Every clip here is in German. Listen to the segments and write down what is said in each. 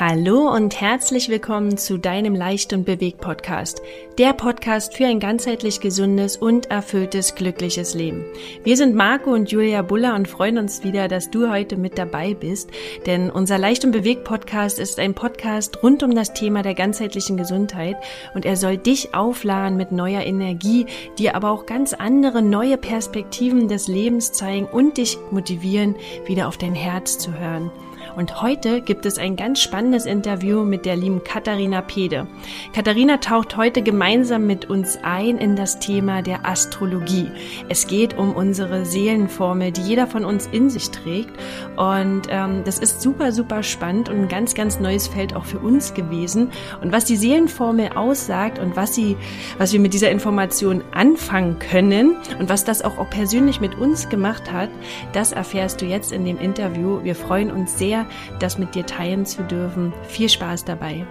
Hallo und herzlich willkommen zu deinem Leicht und Bewegt Podcast. Der Podcast für ein ganzheitlich gesundes und erfülltes, glückliches Leben. Wir sind Marco und Julia Buller und freuen uns wieder, dass du heute mit dabei bist, denn unser Leicht und Bewegt Podcast ist ein Podcast rund um das Thema der ganzheitlichen Gesundheit und er soll dich aufladen mit neuer Energie, dir aber auch ganz andere neue Perspektiven des Lebens zeigen und dich motivieren, wieder auf dein Herz zu hören. Und heute gibt es ein ganz spannendes Interview mit der lieben Katharina Pede. Katharina taucht heute gemeinsam mit uns ein in das Thema der Astrologie. Es geht um unsere Seelenformel, die jeder von uns in sich trägt. Und ähm, das ist super, super spannend und ein ganz, ganz neues Feld auch für uns gewesen. Und was die Seelenformel aussagt und was sie, was wir mit dieser Information anfangen können und was das auch, auch persönlich mit uns gemacht hat, das erfährst du jetzt in dem Interview. Wir freuen uns sehr, das mit dir teilen zu dürfen. Viel Spaß dabei.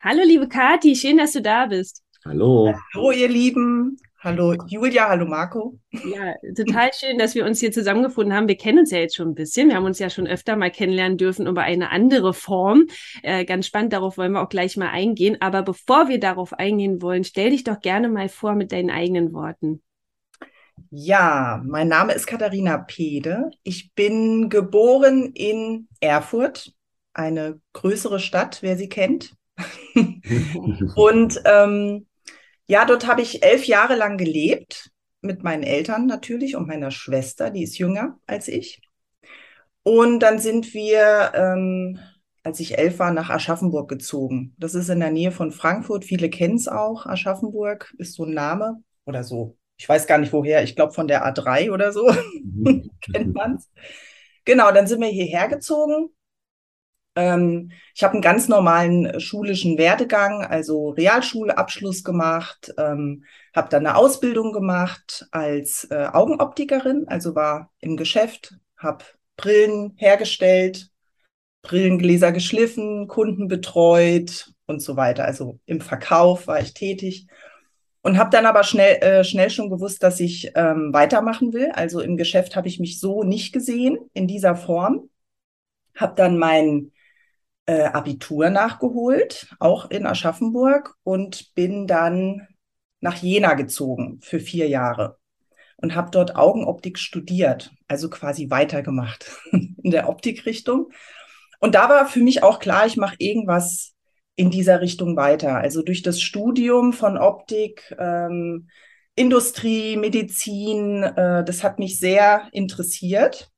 Hallo liebe Kathi, schön, dass du da bist. Hallo. Hallo ihr Lieben. Hallo Julia, hallo Marco. Ja, total schön, dass wir uns hier zusammengefunden haben. Wir kennen uns ja jetzt schon ein bisschen. Wir haben uns ja schon öfter mal kennenlernen dürfen über eine andere Form. Äh, ganz spannend, darauf wollen wir auch gleich mal eingehen. Aber bevor wir darauf eingehen wollen, stell dich doch gerne mal vor mit deinen eigenen Worten. Ja, mein Name ist Katharina Pede. Ich bin geboren in Erfurt, eine größere Stadt, wer sie kennt. und ähm, ja, dort habe ich elf Jahre lang gelebt, mit meinen Eltern natürlich und meiner Schwester, die ist jünger als ich. Und dann sind wir, ähm, als ich elf war, nach Aschaffenburg gezogen. Das ist in der Nähe von Frankfurt. Viele kennen es auch. Aschaffenburg ist so ein Name oder so ich weiß gar nicht woher, ich glaube von der A3 oder so, mhm. kennt man es. Genau, dann sind wir hierher gezogen. Ähm, ich habe einen ganz normalen äh, schulischen Werdegang, also Realschulabschluss gemacht, ähm, habe dann eine Ausbildung gemacht als äh, Augenoptikerin, also war im Geschäft, habe Brillen hergestellt, Brillengläser geschliffen, Kunden betreut und so weiter. Also im Verkauf war ich tätig und habe dann aber schnell, äh, schnell schon gewusst, dass ich ähm, weitermachen will. Also im Geschäft habe ich mich so nicht gesehen in dieser Form. Habe dann mein äh, Abitur nachgeholt, auch in Aschaffenburg, und bin dann nach Jena gezogen für vier Jahre und habe dort Augenoptik studiert, also quasi weitergemacht in der Optikrichtung. Und da war für mich auch klar, ich mache irgendwas in dieser Richtung weiter. Also durch das Studium von Optik, ähm, Industrie, Medizin, äh, das hat mich sehr interessiert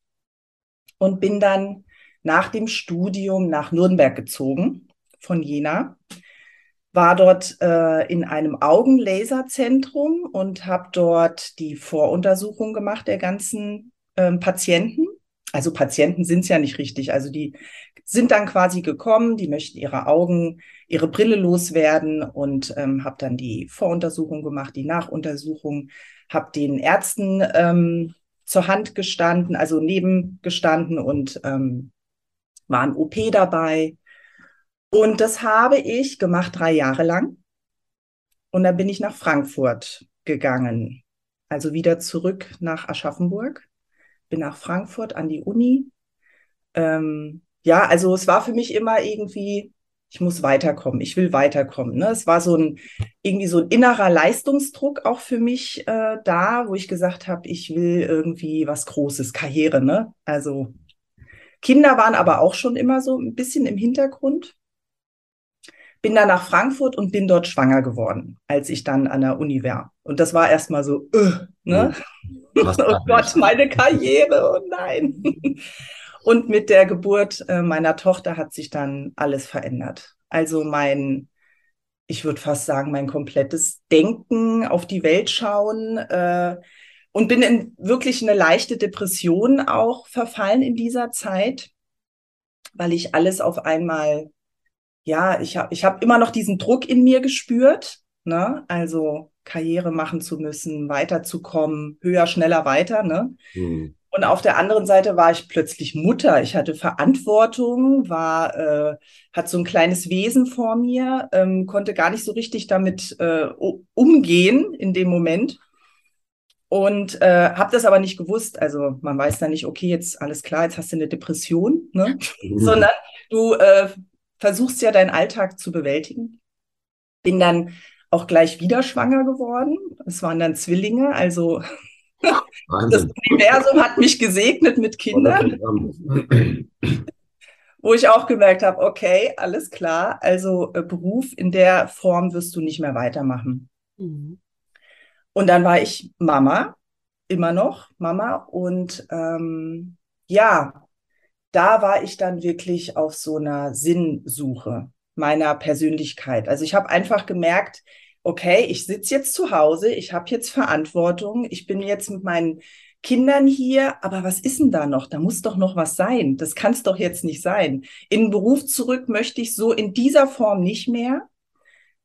und bin dann nach dem Studium nach Nürnberg gezogen von Jena. War dort äh, in einem Augenlaserzentrum und habe dort die Voruntersuchung gemacht der ganzen äh, Patienten. Also Patienten sind es ja nicht richtig. Also die sind dann quasi gekommen, die möchten ihre Augen, ihre Brille loswerden und ähm, habe dann die Voruntersuchung gemacht, die Nachuntersuchung, habe den Ärzten ähm, zur Hand gestanden, also nebengestanden und ähm, war ein OP dabei. Und das habe ich gemacht drei Jahre lang. Und dann bin ich nach Frankfurt gegangen. Also wieder zurück nach Aschaffenburg. Bin nach Frankfurt an die Uni. Ähm, ja, also es war für mich immer irgendwie, ich muss weiterkommen, ich will weiterkommen. Ne? Es war so ein irgendwie so ein innerer Leistungsdruck auch für mich äh, da, wo ich gesagt habe, ich will irgendwie was Großes, Karriere. Ne? Also Kinder waren aber auch schon immer so ein bisschen im Hintergrund. Bin dann nach Frankfurt und bin dort schwanger geworden, als ich dann an der Uni war. Und das war erstmal so, äh, ne? oh Gott, meine Karriere, oh nein. Und mit der Geburt äh, meiner Tochter hat sich dann alles verändert. Also mein, ich würde fast sagen, mein komplettes Denken auf die Welt schauen äh, und bin in wirklich eine leichte Depression auch verfallen in dieser Zeit, weil ich alles auf einmal, ja, ich habe ich hab immer noch diesen Druck in mir gespürt, ne? Also Karriere machen zu müssen, weiterzukommen, höher, schneller, weiter, ne? Mhm. Und auf der anderen Seite war ich plötzlich Mutter. Ich hatte Verantwortung, war, äh, hat so ein kleines Wesen vor mir, ähm, konnte gar nicht so richtig damit äh, umgehen in dem Moment. Und äh, habe das aber nicht gewusst. Also man weiß dann nicht, okay, jetzt alles klar, jetzt hast du eine Depression, ne? Sondern du äh, versuchst ja deinen Alltag zu bewältigen. Bin dann auch gleich wieder schwanger geworden. Es waren dann Zwillinge, also Wahnsinn. das Universum hat mich gesegnet mit Kindern. Wo ich auch gemerkt habe, okay, alles klar, also äh, Beruf in der Form wirst du nicht mehr weitermachen. Mhm. Und dann war ich Mama, immer noch Mama. Und ähm, ja, da war ich dann wirklich auf so einer Sinnsuche meiner Persönlichkeit. Also ich habe einfach gemerkt, okay, ich sitze jetzt zu Hause, ich habe jetzt Verantwortung, ich bin jetzt mit meinen Kindern hier, aber was ist denn da noch? Da muss doch noch was sein. Das kann es doch jetzt nicht sein. In den Beruf zurück möchte ich so in dieser Form nicht mehr.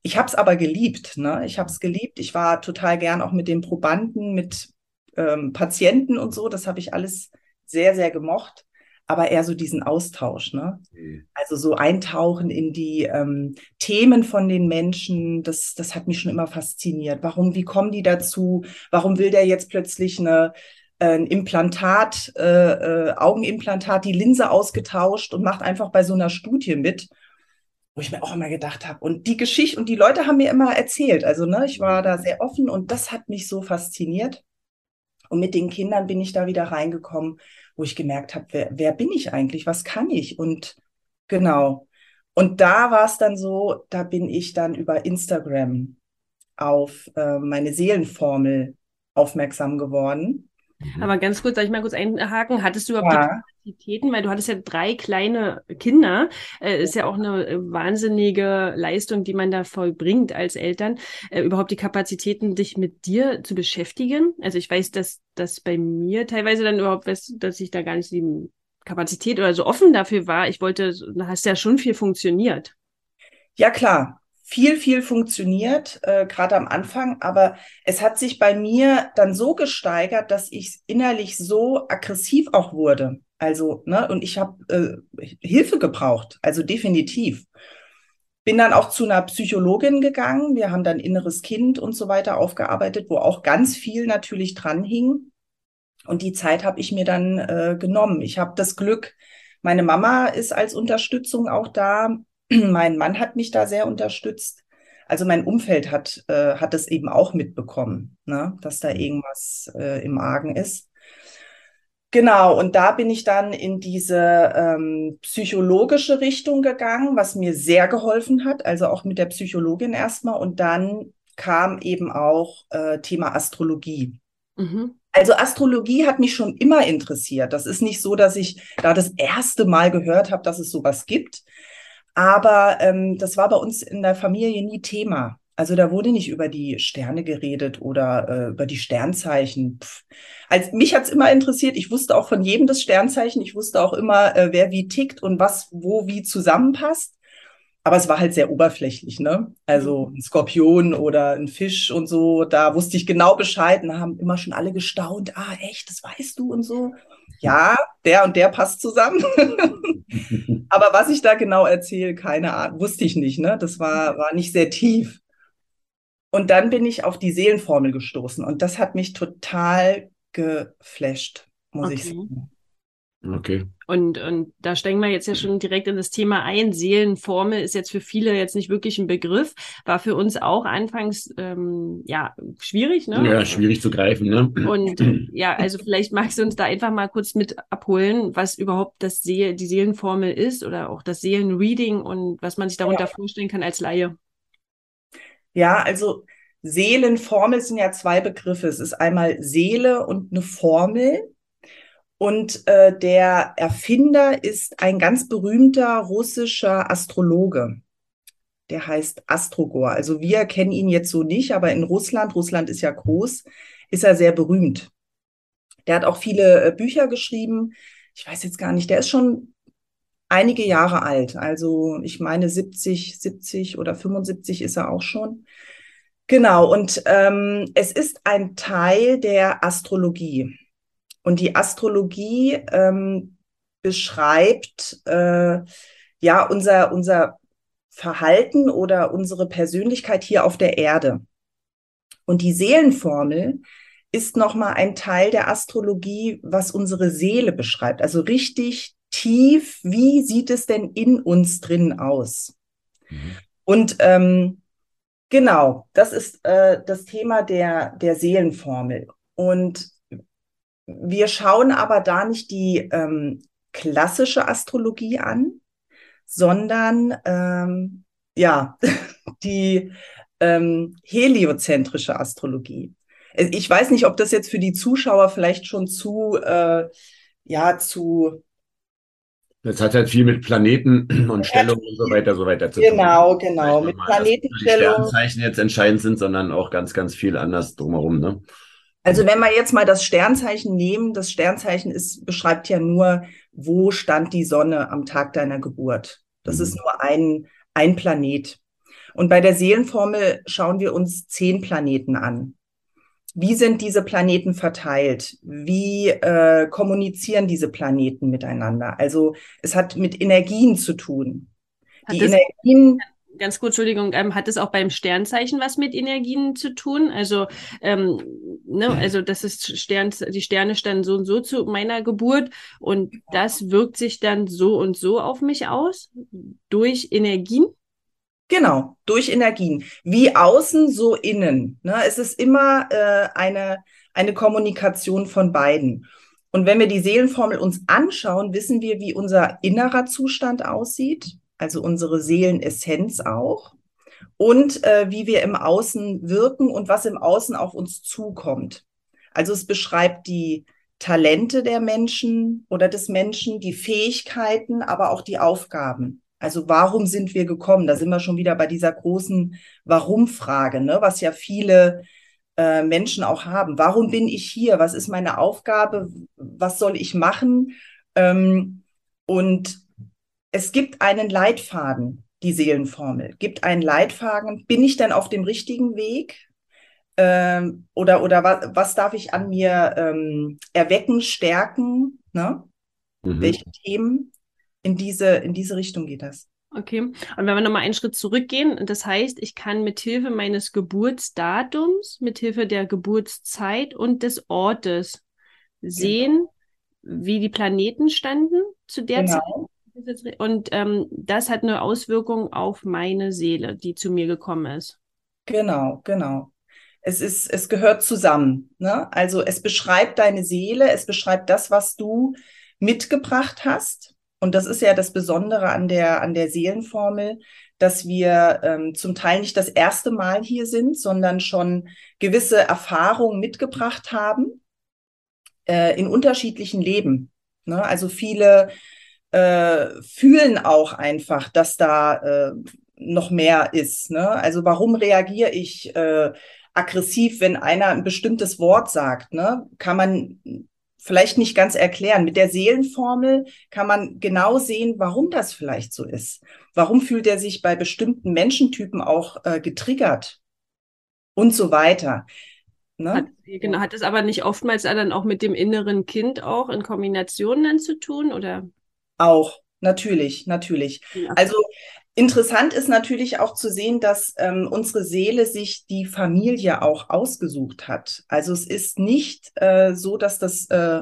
Ich habe es aber geliebt. Ne? Ich habe es geliebt. Ich war total gern auch mit den Probanden, mit ähm, Patienten und so. Das habe ich alles sehr, sehr gemocht. Aber eher so diesen Austausch. Ne? Mhm. Also so eintauchen in die ähm, Themen von den Menschen. Das, das hat mich schon immer fasziniert. Warum, wie kommen die dazu? Warum will der jetzt plötzlich eine ein Implantat, äh, äh, Augenimplantat, die Linse ausgetauscht und macht einfach bei so einer Studie mit wo ich mir auch immer gedacht habe. Und die Geschichte und die Leute haben mir immer erzählt. Also, ne, ich war da sehr offen und das hat mich so fasziniert. Und mit den Kindern bin ich da wieder reingekommen, wo ich gemerkt habe, wer, wer bin ich eigentlich? Was kann ich? Und genau. Und da war es dann so, da bin ich dann über Instagram auf äh, meine Seelenformel aufmerksam geworden. Aber ganz kurz, soll ich mal kurz einhaken? Hattest du überhaupt ja. Die Kapazitäten, weil du hattest ja drei kleine Kinder, äh, ist ja auch eine äh, wahnsinnige Leistung, die man da vollbringt als Eltern, äh, überhaupt die Kapazitäten, dich mit dir zu beschäftigen. Also ich weiß, dass das bei mir teilweise dann überhaupt, dass ich da gar nicht die Kapazität oder so offen dafür war. Ich wollte, da hast ja schon viel funktioniert. Ja, klar viel, viel funktioniert, äh, gerade am Anfang, aber es hat sich bei mir dann so gesteigert, dass ich innerlich so aggressiv auch wurde. Also, ne, und ich habe äh, Hilfe gebraucht, also definitiv. Bin dann auch zu einer Psychologin gegangen. Wir haben dann inneres Kind und so weiter aufgearbeitet, wo auch ganz viel natürlich dran hing. Und die Zeit habe ich mir dann äh, genommen. Ich habe das Glück, meine Mama ist als Unterstützung auch da. mein Mann hat mich da sehr unterstützt. Also mein Umfeld hat, äh, hat es eben auch mitbekommen, ne? dass da irgendwas äh, im Argen ist. Genau, und da bin ich dann in diese ähm, psychologische Richtung gegangen, was mir sehr geholfen hat, also auch mit der Psychologin erstmal. Und dann kam eben auch äh, Thema Astrologie. Mhm. Also Astrologie hat mich schon immer interessiert. Das ist nicht so, dass ich da das erste Mal gehört habe, dass es sowas gibt. Aber ähm, das war bei uns in der Familie nie Thema. Also da wurde nicht über die Sterne geredet oder äh, über die Sternzeichen. Pff. Als, mich hat's immer interessiert. Ich wusste auch von jedem das Sternzeichen. Ich wusste auch immer, äh, wer wie tickt und was wo wie zusammenpasst. Aber es war halt sehr oberflächlich, ne? Also mhm. ein Skorpion oder ein Fisch und so, da wusste ich genau Bescheid und da haben immer schon alle gestaunt. Ah, echt, das weißt du und so. Ja, der und der passt zusammen. Aber was ich da genau erzähle, keine Ahnung, wusste ich nicht, ne? Das war, war nicht sehr tief. Und dann bin ich auf die Seelenformel gestoßen und das hat mich total geflasht, muss okay. ich sagen. Okay. Und, und da steigen wir jetzt ja schon direkt in das Thema ein. Seelenformel ist jetzt für viele jetzt nicht wirklich ein Begriff, war für uns auch anfangs ähm, ja schwierig, ne? Ja, schwierig zu greifen, ne? Und ja, also vielleicht magst du uns da einfach mal kurz mit abholen, was überhaupt das See die Seelenformel ist oder auch das Seelenreading und was man sich darunter ja. vorstellen kann als Laie. Ja, also Seelenformel sind ja zwei Begriffe. Es ist einmal Seele und eine Formel. Und äh, der Erfinder ist ein ganz berühmter russischer Astrologe. Der heißt Astrogor. Also wir kennen ihn jetzt so nicht, aber in Russland, Russland ist ja groß, ist er sehr berühmt. Der hat auch viele äh, Bücher geschrieben. Ich weiß jetzt gar nicht, der ist schon einige Jahre alt. Also ich meine 70, 70 oder 75 ist er auch schon. Genau, und ähm, es ist ein Teil der Astrologie. Und die Astrologie ähm, beschreibt äh, ja unser, unser Verhalten oder unsere Persönlichkeit hier auf der Erde. Und die Seelenformel ist nochmal ein Teil der Astrologie, was unsere Seele beschreibt. Also richtig tief, wie sieht es denn in uns drin aus? Mhm. Und ähm, genau, das ist äh, das Thema der, der Seelenformel. Und wir schauen aber da nicht die ähm, klassische Astrologie an, sondern ähm, ja, die ähm, heliozentrische Astrologie. Äh, ich weiß nicht, ob das jetzt für die Zuschauer vielleicht schon zu, äh, ja, zu. Das hat halt viel mit Planeten und Stellungen und so weiter, so weiter zu tun. Genau, genau. Mit Planetenstellung. Die Sternzeichen jetzt entscheidend sind, sondern auch ganz, ganz viel anders drumherum, ne? Also wenn wir jetzt mal das Sternzeichen nehmen, das Sternzeichen ist, beschreibt ja nur, wo stand die Sonne am Tag deiner Geburt. Das mhm. ist nur ein, ein Planet. Und bei der Seelenformel schauen wir uns zehn Planeten an. Wie sind diese Planeten verteilt? Wie äh, kommunizieren diese Planeten miteinander? Also es hat mit Energien zu tun. Hat die Energien ganz gut, Entschuldigung, ähm, hat es auch beim Sternzeichen was mit Energien zu tun? Also, ähm, ne, also das ist Stern, die Sterne standen so und so zu meiner Geburt und das wirkt sich dann so und so auf mich aus durch Energien? Genau, durch Energien. Wie außen, so innen. Ne? Es ist immer äh, eine, eine Kommunikation von beiden. Und wenn wir die Seelenformel uns anschauen, wissen wir, wie unser innerer Zustand aussieht also unsere Seelenessenz auch, und äh, wie wir im Außen wirken und was im Außen auf uns zukommt. Also es beschreibt die Talente der Menschen oder des Menschen, die Fähigkeiten, aber auch die Aufgaben. Also warum sind wir gekommen? Da sind wir schon wieder bei dieser großen Warum-Frage, ne? was ja viele äh, Menschen auch haben. Warum bin ich hier? Was ist meine Aufgabe? Was soll ich machen? Ähm, und es gibt einen Leitfaden, die Seelenformel, gibt einen Leitfaden. Bin ich denn auf dem richtigen Weg? Ähm, oder oder was, was darf ich an mir ähm, erwecken, stärken? Ne? Mhm. Welche Themen? In diese, in diese Richtung geht das. Okay. Und wenn wir nochmal einen Schritt zurückgehen, das heißt, ich kann mithilfe meines Geburtsdatums, mithilfe der Geburtszeit und des Ortes sehen, genau. wie die Planeten standen zu der genau. Zeit und ähm, das hat eine Auswirkung auf meine Seele, die zu mir gekommen ist. Genau, genau. Es ist, es gehört zusammen. Ne? Also es beschreibt deine Seele, es beschreibt das, was du mitgebracht hast. Und das ist ja das Besondere an der, an der Seelenformel, dass wir ähm, zum Teil nicht das erste Mal hier sind, sondern schon gewisse Erfahrungen mitgebracht haben äh, in unterschiedlichen Leben. Ne? Also viele äh, fühlen auch einfach, dass da äh, noch mehr ist. Ne? Also warum reagiere ich äh, aggressiv, wenn einer ein bestimmtes Wort sagt? Ne? Kann man vielleicht nicht ganz erklären. Mit der Seelenformel kann man genau sehen, warum das vielleicht so ist. Warum fühlt er sich bei bestimmten Menschentypen auch äh, getriggert und so weiter. Ne? Hat, genau, hat es aber nicht oftmals dann auch mit dem inneren Kind auch in Kombination dann zu tun oder? Auch, natürlich, natürlich. Ja. Also interessant ist natürlich auch zu sehen, dass ähm, unsere Seele sich die Familie auch ausgesucht hat. Also es ist nicht äh, so, dass das äh,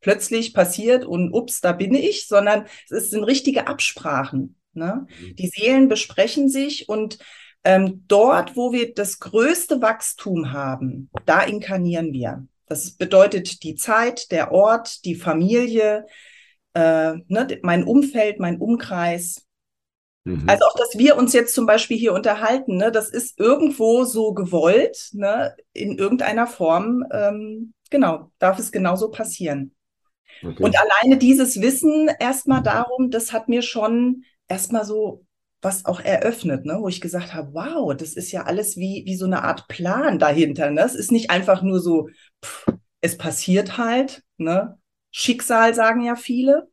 plötzlich passiert und ups, da bin ich, sondern es sind richtige Absprachen. Ne? Mhm. Die Seelen besprechen sich und ähm, dort, wo wir das größte Wachstum haben, da inkarnieren wir. Das bedeutet die Zeit, der Ort, die Familie, äh, ne, mein Umfeld, mein Umkreis. Mhm. Also auch, dass wir uns jetzt zum Beispiel hier unterhalten, ne, das ist irgendwo so gewollt, ne, in irgendeiner Form, ähm, genau, darf es genauso passieren. Okay. Und alleine dieses Wissen erstmal mhm. darum, das hat mir schon erstmal so was auch eröffnet, ne, wo ich gesagt habe, wow, das ist ja alles wie, wie so eine Art Plan dahinter. Ne? Es ist nicht einfach nur so, pff, es passiert halt, ne? Schicksal, sagen ja viele.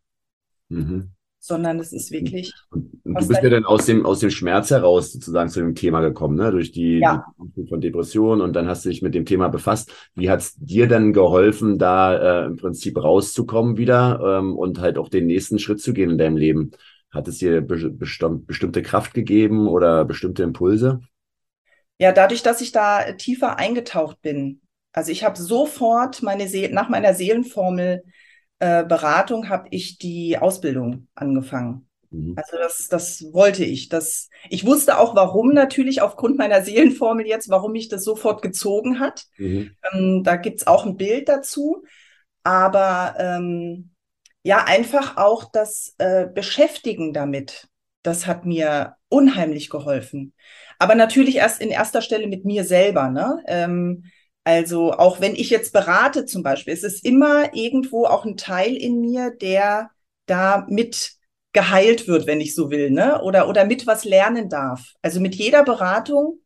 Mhm. Sondern es ist wirklich. Und, du bist ja dann aus dem, aus dem Schmerz heraus sozusagen zu dem Thema gekommen, ne? Durch die, ja. die von Depression und dann hast du dich mit dem Thema befasst. Wie hat es dir dann geholfen, da äh, im Prinzip rauszukommen wieder ähm, und halt auch den nächsten Schritt zu gehen in deinem Leben? Hat es dir be bestimmte Kraft gegeben oder bestimmte Impulse? Ja, dadurch, dass ich da tiefer eingetaucht bin, Also ich habe sofort meine See nach meiner Seelenformel äh, Beratung habe ich die Ausbildung angefangen. Mhm. Also das, das wollte ich. Das, ich wusste auch, warum natürlich aufgrund meiner Seelenformel jetzt, warum mich das sofort gezogen hat. Mhm. Ähm, da gibt's auch ein Bild dazu. Aber ähm, ja, einfach auch das äh, Beschäftigen damit, das hat mir unheimlich geholfen. Aber natürlich erst in erster Stelle mit mir selber. Ne? Ähm, also auch wenn ich jetzt berate zum Beispiel, es ist immer irgendwo auch ein Teil in mir, der da mit geheilt wird, wenn ich so will, ne? Oder, oder mit was lernen darf. Also mit jeder Beratung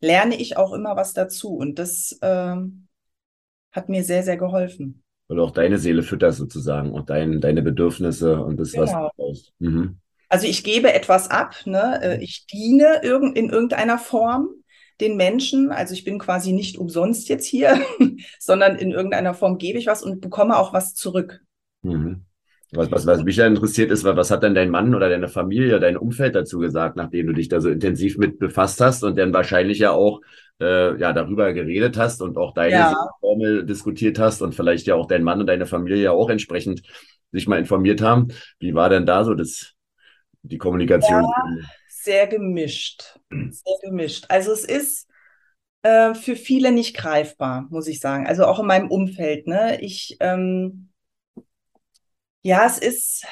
lerne ich auch immer was dazu. Und das ähm, hat mir sehr, sehr geholfen. Und auch deine Seele füttert sozusagen und dein, deine Bedürfnisse und das, genau. was du brauchst. Mhm. Also ich gebe etwas ab, ne? Äh, ich diene in irgendeiner Form den Menschen. Also ich bin quasi nicht umsonst jetzt hier, sondern in irgendeiner Form gebe ich was und bekomme auch was zurück. Mhm. Was, was, was mich ja interessiert ist, was hat denn dein Mann oder deine Familie, dein Umfeld dazu gesagt, nachdem du dich da so intensiv mit befasst hast und dann wahrscheinlich ja auch äh, ja darüber geredet hast und auch deine ja. Formel diskutiert hast und vielleicht ja auch dein Mann und deine Familie ja auch entsprechend sich mal informiert haben. Wie war denn da so das, die Kommunikation? Ja, sehr gemischt. Sehr gemischt. Also es ist äh, für viele nicht greifbar, muss ich sagen. Also auch in meinem Umfeld. Ne? Ich ähm, ja, es ist,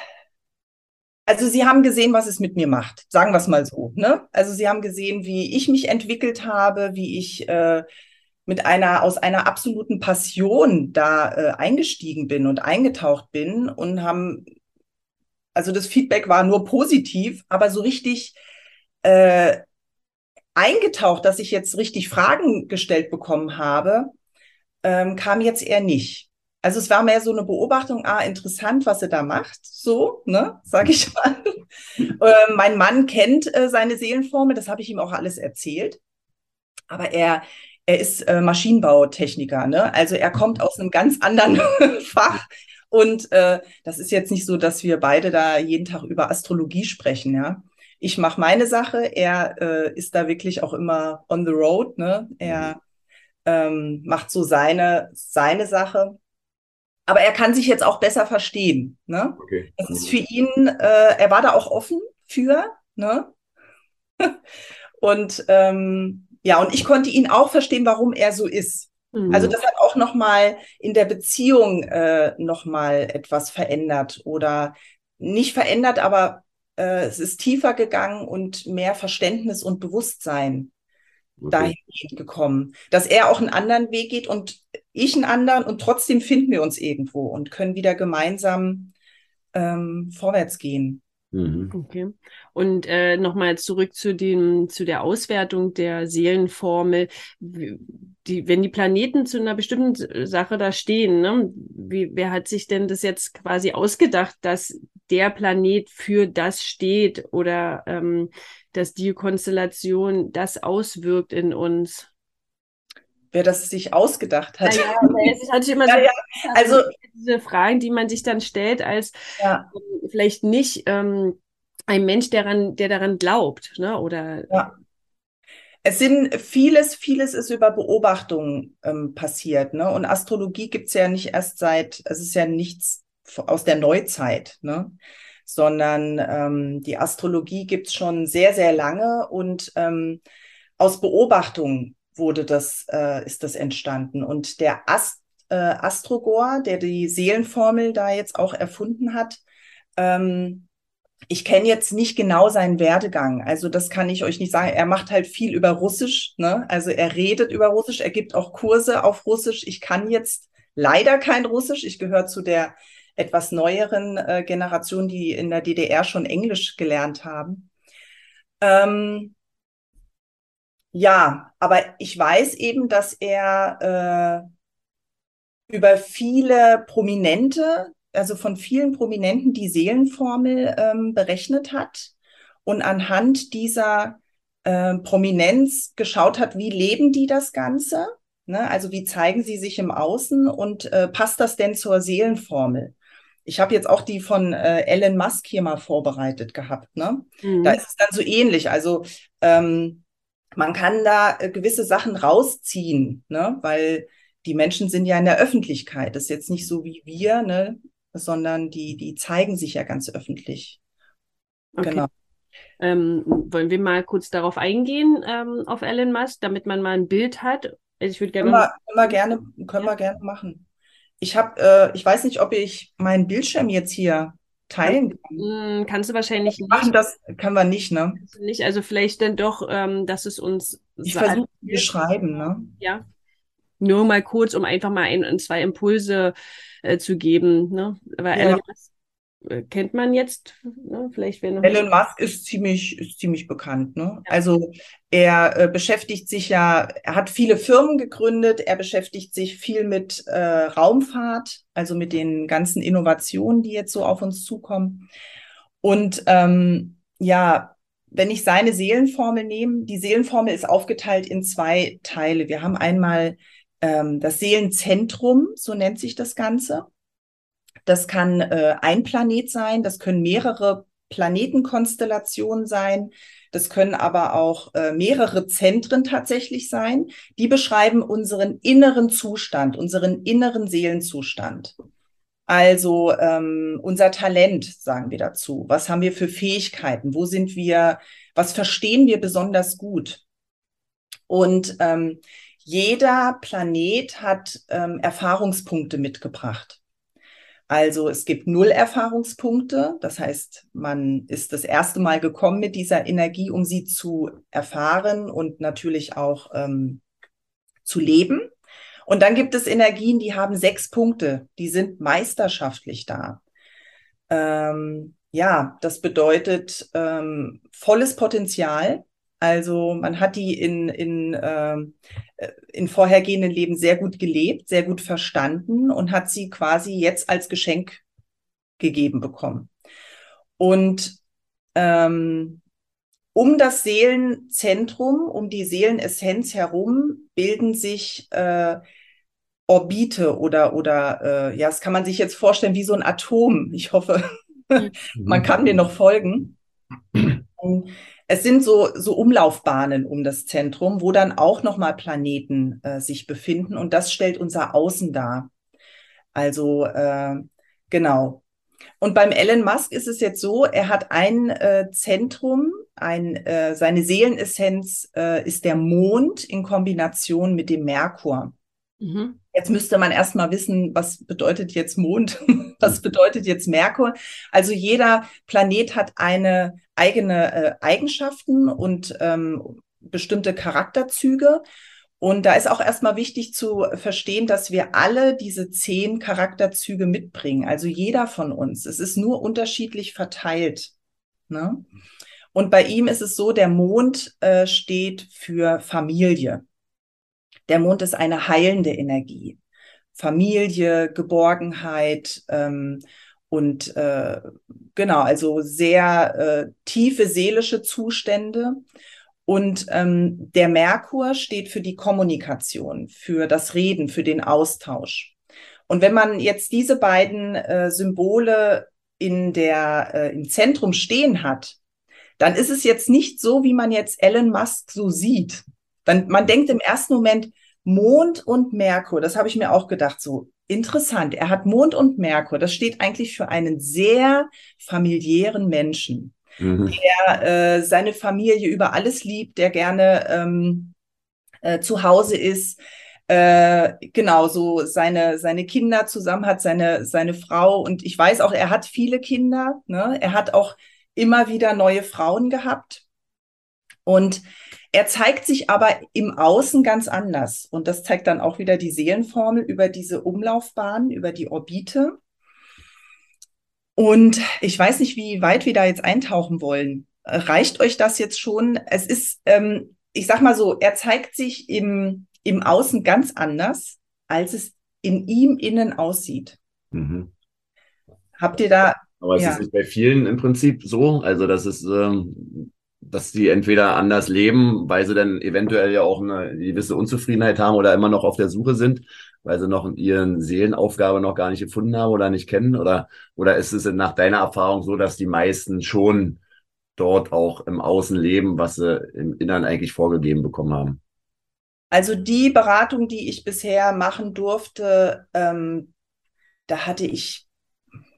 also sie haben gesehen, was es mit mir macht, sagen wir es mal so. Ne? Also sie haben gesehen, wie ich mich entwickelt habe, wie ich äh, mit einer aus einer absoluten Passion da äh, eingestiegen bin und eingetaucht bin und haben, also das Feedback war nur positiv, aber so richtig äh, eingetaucht, dass ich jetzt richtig Fragen gestellt bekommen habe, ähm, kam jetzt eher nicht. Also es war mehr so eine Beobachtung, ah, interessant, was er da macht, so, ne, sag ich mal. äh, mein Mann kennt äh, seine Seelenformel, das habe ich ihm auch alles erzählt. Aber er, er ist äh, Maschinenbautechniker, ne? Also er kommt aus einem ganz anderen Fach. Und äh, das ist jetzt nicht so, dass wir beide da jeden Tag über Astrologie sprechen, ja. Ich mache meine Sache, er äh, ist da wirklich auch immer on the road, ne? Er mhm. ähm, macht so seine, seine Sache aber er kann sich jetzt auch besser verstehen. Ne? Okay. Das ist für ihn, äh, er war da auch offen für. Ne? und ähm, ja, und ich konnte ihn auch verstehen, warum er so ist. Mhm. Also das hat auch noch mal in der Beziehung äh, noch mal etwas verändert oder nicht verändert, aber äh, es ist tiefer gegangen und mehr Verständnis und Bewusstsein okay. dahingehend gekommen, dass er auch einen anderen Weg geht und ich einen anderen und trotzdem finden wir uns irgendwo und können wieder gemeinsam ähm, vorwärts gehen. Mhm. Okay. Und äh, nochmal zurück zu dem, zu der Auswertung der Seelenformel. Die, wenn die Planeten zu einer bestimmten Sache da stehen, ne, wie, wer hat sich denn das jetzt quasi ausgedacht, dass der Planet für das steht oder ähm, dass die Konstellation das auswirkt in uns? wer das sich ausgedacht hat. Ja, ja das hatte ich immer so. Also diese Fragen, die man sich dann stellt, als ja. ähm, vielleicht nicht ähm, ein Mensch, der daran, der daran glaubt, ne? Oder ja. Es sind vieles, vieles ist über Beobachtungen ähm, passiert, ne? Und Astrologie gibt es ja nicht erst seit, es ist ja nichts aus der Neuzeit, ne? Sondern ähm, die Astrologie gibt es schon sehr, sehr lange und ähm, aus Beobachtungen wurde das, äh, ist das entstanden. Und der Ast, äh, Astrogor, der die Seelenformel da jetzt auch erfunden hat, ähm, ich kenne jetzt nicht genau seinen Werdegang, also das kann ich euch nicht sagen. Er macht halt viel über Russisch, ne? Also er redet über Russisch, er gibt auch Kurse auf Russisch. Ich kann jetzt leider kein Russisch. Ich gehöre zu der etwas neueren äh, Generation, die in der DDR schon Englisch gelernt haben. Ähm, ja, aber ich weiß eben, dass er äh, über viele Prominente, also von vielen Prominenten die Seelenformel ähm, berechnet hat und anhand dieser äh, Prominenz geschaut hat, wie leben die das Ganze? Ne? Also wie zeigen sie sich im Außen und äh, passt das denn zur Seelenformel? Ich habe jetzt auch die von äh, Elon Musk hier mal vorbereitet gehabt. Ne? Mhm. Da ist es dann so ähnlich. Also ähm, man kann da äh, gewisse Sachen rausziehen, ne? weil die Menschen sind ja in der Öffentlichkeit. Das ist jetzt nicht so wie wir, ne, sondern die, die zeigen sich ja ganz öffentlich. Okay. Genau. Ähm, wollen wir mal kurz darauf eingehen, ähm, auf Elon Musk, damit man mal ein Bild hat? Also ich würde gerne. Können wir, können wir gerne, können wir gerne machen. Ich habe, äh, ich weiß nicht, ob ich meinen Bildschirm jetzt hier teilen kann. Hm, kannst du wahrscheinlich nicht. Machen das können wir nicht, ne? Nicht, also vielleicht dann doch, ähm, dass es uns. Ich versuche zu beschreiben, ne? Ja. Nur mal kurz, um einfach mal ein, zwei Impulse äh, zu geben, ne? Weil ja. Elon Musk äh, kennt man jetzt? Ne? Vielleicht noch Elon Musk ist ziemlich, ist ziemlich bekannt. Ne? Ja. Also er äh, beschäftigt sich ja, er hat viele Firmen gegründet, er beschäftigt sich viel mit äh, Raumfahrt, also mit den ganzen Innovationen, die jetzt so auf uns zukommen. Und ähm, ja, wenn ich seine Seelenformel nehme, die Seelenformel ist aufgeteilt in zwei Teile. Wir haben einmal ähm, das Seelenzentrum, so nennt sich das Ganze. Das kann äh, ein Planet sein, das können mehrere Planetenkonstellationen sein, das können aber auch äh, mehrere Zentren tatsächlich sein. Die beschreiben unseren inneren Zustand, unseren inneren Seelenzustand. Also ähm, unser Talent, sagen wir dazu. Was haben wir für Fähigkeiten? Wo sind wir? Was verstehen wir besonders gut? Und ähm, jeder Planet hat ähm, Erfahrungspunkte mitgebracht. Also es gibt null Erfahrungspunkte. Das heißt, man ist das erste Mal gekommen mit dieser Energie, um sie zu erfahren und natürlich auch ähm, zu leben. Und dann gibt es Energien, die haben sechs Punkte. Die sind meisterschaftlich da. Ähm, ja, das bedeutet ähm, volles Potenzial. Also man hat die in, in, ähm, äh, in vorhergehenden Leben sehr gut gelebt, sehr gut verstanden und hat sie quasi jetzt als Geschenk gegeben bekommen. Und ähm, um das Seelenzentrum, um die Seelenessenz herum bilden sich äh, Orbite oder oder äh, ja, das kann man sich jetzt vorstellen wie so ein Atom. Ich hoffe, man kann mir noch folgen. Es sind so, so Umlaufbahnen um das Zentrum, wo dann auch nochmal Planeten äh, sich befinden und das stellt unser Außen dar. Also äh, genau. Und beim Elon Musk ist es jetzt so, er hat ein äh, Zentrum, ein, äh, seine Seelenessenz äh, ist der Mond in Kombination mit dem Merkur. Mhm. Jetzt müsste man erstmal wissen, was bedeutet jetzt Mond, was bedeutet jetzt Merkur. Also jeder Planet hat eine eigene äh, Eigenschaften und ähm, bestimmte Charakterzüge. Und da ist auch erstmal wichtig zu verstehen, dass wir alle diese zehn Charakterzüge mitbringen. Also jeder von uns. Es ist nur unterschiedlich verteilt. Ne? Und bei ihm ist es so, der Mond äh, steht für Familie. Der Mond ist eine heilende Energie. Familie, Geborgenheit ähm, und äh, genau, also sehr äh, tiefe seelische Zustände. Und ähm, der Merkur steht für die Kommunikation, für das Reden, für den Austausch. Und wenn man jetzt diese beiden äh, Symbole in der, äh, im Zentrum stehen hat, dann ist es jetzt nicht so, wie man jetzt Elon Musk so sieht. Dann, man denkt im ersten Moment, Mond und Merkur, das habe ich mir auch gedacht, so interessant. Er hat Mond und Merkur, das steht eigentlich für einen sehr familiären Menschen, mhm. der äh, seine Familie über alles liebt, der gerne ähm, äh, zu Hause ist, äh, genau, so seine, seine Kinder zusammen hat, seine, seine Frau. Und ich weiß auch, er hat viele Kinder. Ne? Er hat auch immer wieder neue Frauen gehabt. Und er zeigt sich aber im Außen ganz anders. Und das zeigt dann auch wieder die Seelenformel über diese Umlaufbahn, über die Orbite. Und ich weiß nicht, wie weit wir da jetzt eintauchen wollen. Reicht euch das jetzt schon? Es ist, ähm, ich sag mal so, er zeigt sich im, im Außen ganz anders, als es in ihm innen aussieht. Mhm. Habt ihr da. Aber es ja. ist nicht bei vielen im Prinzip so. Also, das ist, ähm, dass die entweder anders leben, weil sie dann eventuell ja auch eine gewisse Unzufriedenheit haben oder immer noch auf der Suche sind, weil sie noch ihren Seelenaufgabe noch gar nicht gefunden haben oder nicht kennen? Oder, oder ist es nach deiner Erfahrung so, dass die meisten schon dort auch im Außen leben, was sie im Innern eigentlich vorgegeben bekommen haben? Also die Beratung, die ich bisher machen durfte, ähm, da hatte ich,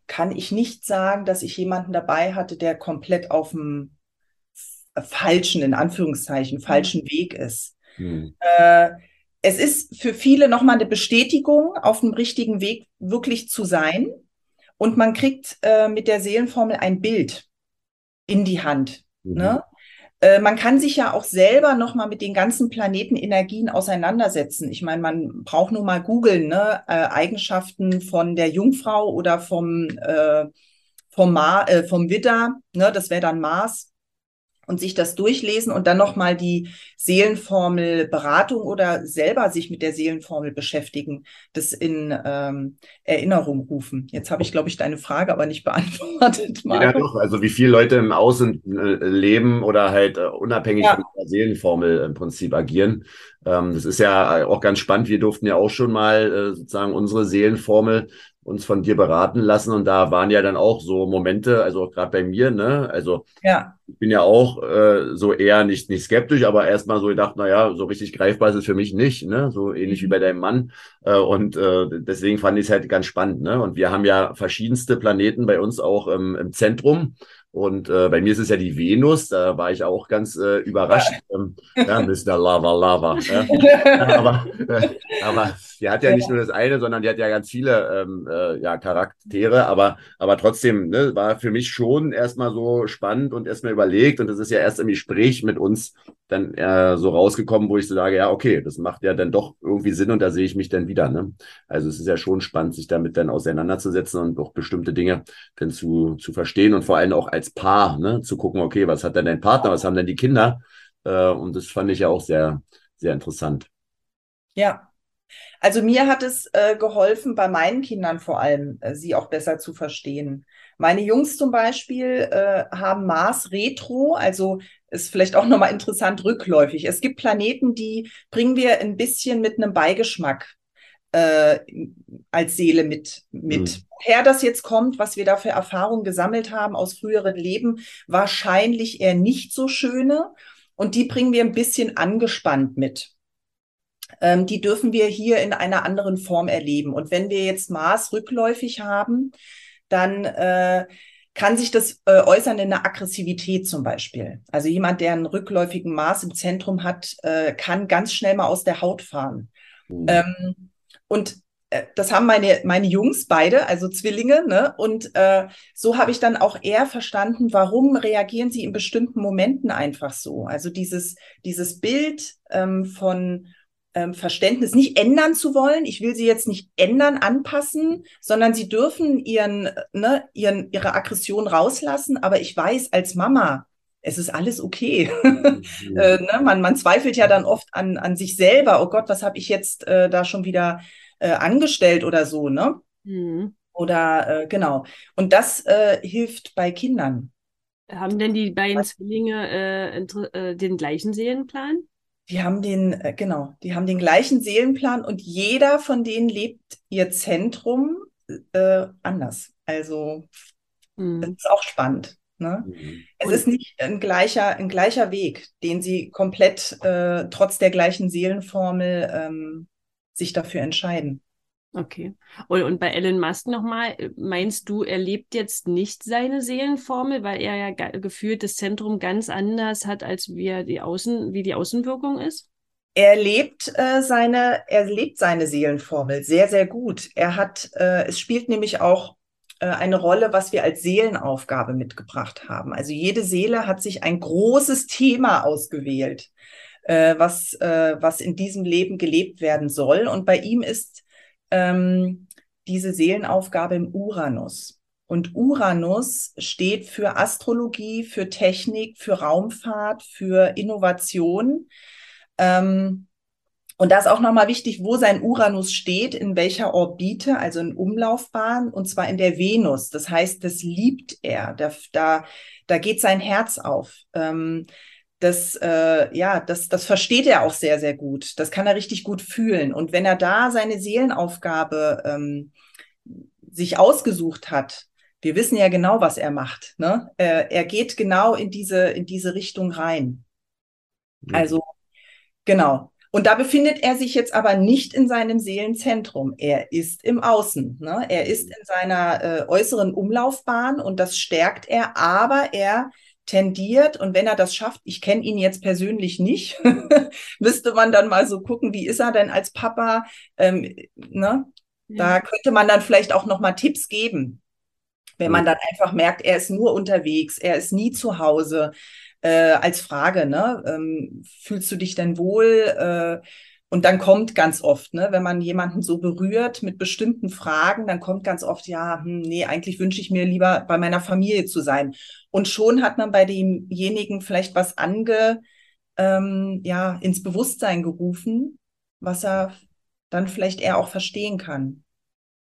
kann ich nicht sagen, dass ich jemanden dabei hatte, der komplett auf dem falschen, in Anführungszeichen, falschen mhm. Weg ist. Mhm. Äh, es ist für viele nochmal eine Bestätigung, auf dem richtigen Weg wirklich zu sein. Und man kriegt äh, mit der Seelenformel ein Bild in die Hand. Mhm. Ne? Äh, man kann sich ja auch selber nochmal mit den ganzen Planetenenergien auseinandersetzen. Ich meine, man braucht nur mal googeln, ne? Äh, Eigenschaften von der Jungfrau oder vom, äh, vom, Mar äh, vom Widder, ne? das wäre dann Mars und sich das durchlesen und dann nochmal die Seelenformel Beratung oder selber sich mit der Seelenformel beschäftigen, das in ähm, Erinnerung rufen. Jetzt habe ich, glaube ich, deine Frage aber nicht beantwortet. Marco. Ja, doch. Also wie viele Leute im Außen äh, leben oder halt äh, unabhängig ja. von der Seelenformel im Prinzip agieren. Ähm, das ist ja auch ganz spannend. Wir durften ja auch schon mal äh, sozusagen unsere Seelenformel uns von dir beraten lassen. Und da waren ja dann auch so Momente, also gerade bei mir, ne, also ja. ich bin ja auch äh, so eher nicht nicht skeptisch, aber erstmal so gedacht, na ja, so richtig greifbar ist es für mich nicht, ne, so ähnlich mhm. wie bei deinem Mann. Äh, und äh, deswegen fand ich es halt ganz spannend, ne, und wir haben ja verschiedenste Planeten bei uns auch ähm, im Zentrum und äh, bei mir ist es ja die Venus, da war ich auch ganz äh, überrascht. Ähm, ja, Mr. Lava Lava. Ja. aber, äh, aber die hat ja nicht nur das eine, sondern die hat ja ganz viele ähm, äh, ja, Charaktere. Aber, aber trotzdem ne, war für mich schon erstmal so spannend und erstmal überlegt. Und das ist ja erst im Gespräch mit uns dann äh, so rausgekommen, wo ich so sage, ja, okay, das macht ja dann doch irgendwie Sinn und da sehe ich mich dann wieder. Ne? Also es ist ja schon spannend, sich damit dann auseinanderzusetzen und auch bestimmte Dinge dann zu, zu verstehen und vor allem auch als Paar ne, zu gucken, okay, was hat denn dein Partner, was haben denn die Kinder? Äh, und das fand ich ja auch sehr, sehr interessant. Ja, also mir hat es äh, geholfen, bei meinen Kindern vor allem, äh, sie auch besser zu verstehen. Meine Jungs zum Beispiel äh, haben Mars Retro, also ist vielleicht auch nochmal interessant rückläufig. Es gibt Planeten, die bringen wir ein bisschen mit einem Beigeschmack äh, als Seele mit. mit. Mhm. Woher das jetzt kommt, was wir da für Erfahrungen gesammelt haben aus früheren Leben, wahrscheinlich eher nicht so schöne. Und die bringen wir ein bisschen angespannt mit. Ähm, die dürfen wir hier in einer anderen Form erleben. Und wenn wir jetzt Mars rückläufig haben, dann äh, kann sich das äh, äußern in einer Aggressivität zum Beispiel. Also jemand, der einen rückläufigen Mars im Zentrum hat, äh, kann ganz schnell mal aus der Haut fahren. Mhm. Ähm, und äh, das haben meine, meine Jungs beide, also Zwillinge, ne? Und äh, so habe ich dann auch eher verstanden, warum reagieren sie in bestimmten Momenten einfach so. Also dieses, dieses Bild ähm, von ähm, Verständnis nicht ändern zu wollen. Ich will sie jetzt nicht ändern, anpassen, sondern sie dürfen ihren, ne, ihren, ihre Aggression rauslassen. Aber ich weiß als Mama, es ist alles okay. Mhm. äh, ne? man, man zweifelt ja dann oft an, an sich selber. Oh Gott, was habe ich jetzt äh, da schon wieder äh, angestellt oder so, ne? Mhm. Oder äh, genau. Und das äh, hilft bei Kindern. Haben denn die beiden was? Zwillinge äh, den gleichen Seelenplan? Die haben den, genau, die haben den gleichen Seelenplan und jeder von denen lebt ihr Zentrum anders. Also mhm. das ist auch spannend. Ne? Mhm. Es ist nicht ein gleicher, ein gleicher Weg, den sie komplett äh, trotz der gleichen Seelenformel ähm, sich dafür entscheiden. Okay. Und, und bei Elon Musk nochmal, meinst du, er lebt jetzt nicht seine Seelenformel, weil er ja gefühlt das Zentrum ganz anders hat, als wie, die, Außen, wie die Außenwirkung ist? Er lebt äh, seine, er lebt seine Seelenformel sehr, sehr gut. Er hat, äh, es spielt nämlich auch äh, eine Rolle, was wir als Seelenaufgabe mitgebracht haben. Also jede Seele hat sich ein großes Thema ausgewählt, äh, was, äh, was in diesem Leben gelebt werden soll. Und bei ihm ist ähm, diese Seelenaufgabe im Uranus. Und Uranus steht für Astrologie, für Technik, für Raumfahrt, für Innovation. Ähm, und da ist auch nochmal wichtig, wo sein Uranus steht, in welcher Orbite, also in Umlaufbahn, und zwar in der Venus. Das heißt, das liebt er. Da, da, da geht sein Herz auf. Ähm, das, äh, ja, das, das versteht er auch sehr, sehr gut. Das kann er richtig gut fühlen. Und wenn er da seine Seelenaufgabe ähm, sich ausgesucht hat, wir wissen ja genau, was er macht. Ne? Äh, er geht genau in diese, in diese Richtung rein. Mhm. Also, genau. Und da befindet er sich jetzt aber nicht in seinem Seelenzentrum. Er ist im Außen. Ne? Er ist in seiner äh, äußeren Umlaufbahn und das stärkt er, aber er tendiert und wenn er das schafft, ich kenne ihn jetzt persönlich nicht, müsste man dann mal so gucken, wie ist er denn als Papa? Ähm, ne? Ja. Da könnte man dann vielleicht auch noch mal Tipps geben, wenn man dann einfach merkt, er ist nur unterwegs, er ist nie zu Hause. Äh, als Frage, ne? Ähm, fühlst du dich denn wohl? Äh, und dann kommt ganz oft, ne, wenn man jemanden so berührt mit bestimmten Fragen, dann kommt ganz oft, ja, hm, nee, eigentlich wünsche ich mir lieber bei meiner Familie zu sein. Und schon hat man bei demjenigen vielleicht was ange, ähm, ja, ins Bewusstsein gerufen, was er dann vielleicht eher auch verstehen kann.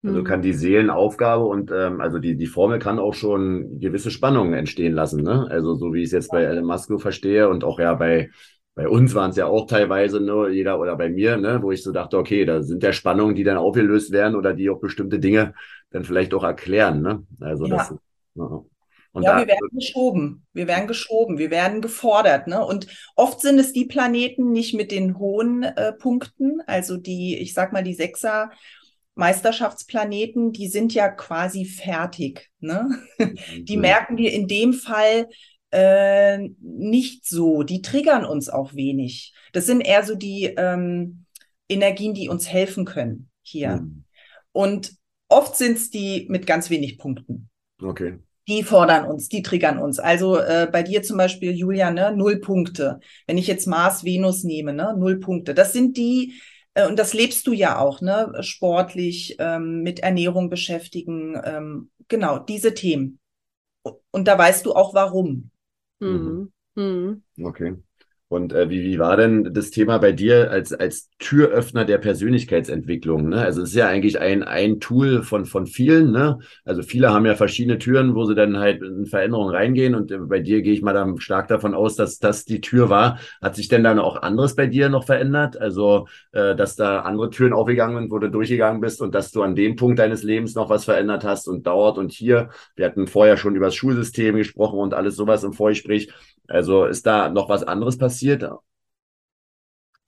Also hm. kann die Seelenaufgabe und ähm, also die, die Formel kann auch schon gewisse Spannungen entstehen lassen. Ne? Also so wie ich es jetzt bei Elon Musk verstehe und auch ja bei bei uns waren es ja auch teilweise nur jeder oder bei mir, ne, wo ich so dachte, okay, da sind ja Spannungen, die dann aufgelöst werden oder die auch bestimmte Dinge dann vielleicht auch erklären. Ne? Also ja. das. Ja. Und ja, wir werden geschoben. Wir werden geschoben. Wir werden gefordert. Ne? Und oft sind es die Planeten nicht mit den hohen äh, Punkten, also die, ich sag mal, die Sechser Meisterschaftsplaneten, die sind ja quasi fertig. Ne? Die merken wir in dem Fall äh, nicht so. Die triggern uns auch wenig. Das sind eher so die ähm, Energien, die uns helfen können hier. Mhm. Und oft sind es die mit ganz wenig Punkten. Okay. Die fordern uns, die triggern uns. Also äh, bei dir zum Beispiel, Julia, ne, null Punkte. Wenn ich jetzt Mars, Venus nehme, ne, null Punkte. Das sind die, und das lebst du ja auch, ne, sportlich, ähm, mit Ernährung beschäftigen, ähm, genau, diese Themen. Und da weißt du auch warum. Mhm. Mhm. Okay. Und äh, wie, wie war denn das Thema bei dir als, als Türöffner der Persönlichkeitsentwicklung? Ne? Also es ist ja eigentlich ein, ein Tool von, von vielen. Ne? Also viele haben ja verschiedene Türen, wo sie dann halt in Veränderungen reingehen. Und äh, bei dir gehe ich mal dann stark davon aus, dass das die Tür war. Hat sich denn dann auch anderes bei dir noch verändert? Also, äh, dass da andere Türen aufgegangen sind, wo du durchgegangen bist und dass du an dem Punkt deines Lebens noch was verändert hast und dauert und hier. Wir hatten vorher schon über das Schulsystem gesprochen und alles sowas im Vorgespräch. Also ist da noch was anderes passiert?